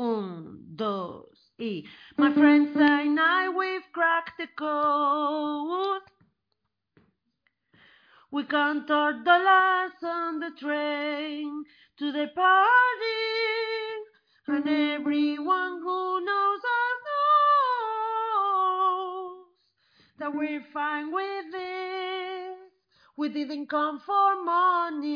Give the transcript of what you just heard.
Un, dos, y my mm-hmm. friends and I, we've cracked the code. We counted dollars on the train to the party, and mm-hmm. everyone who knows us knows that we're fine with this. We didn't come for money.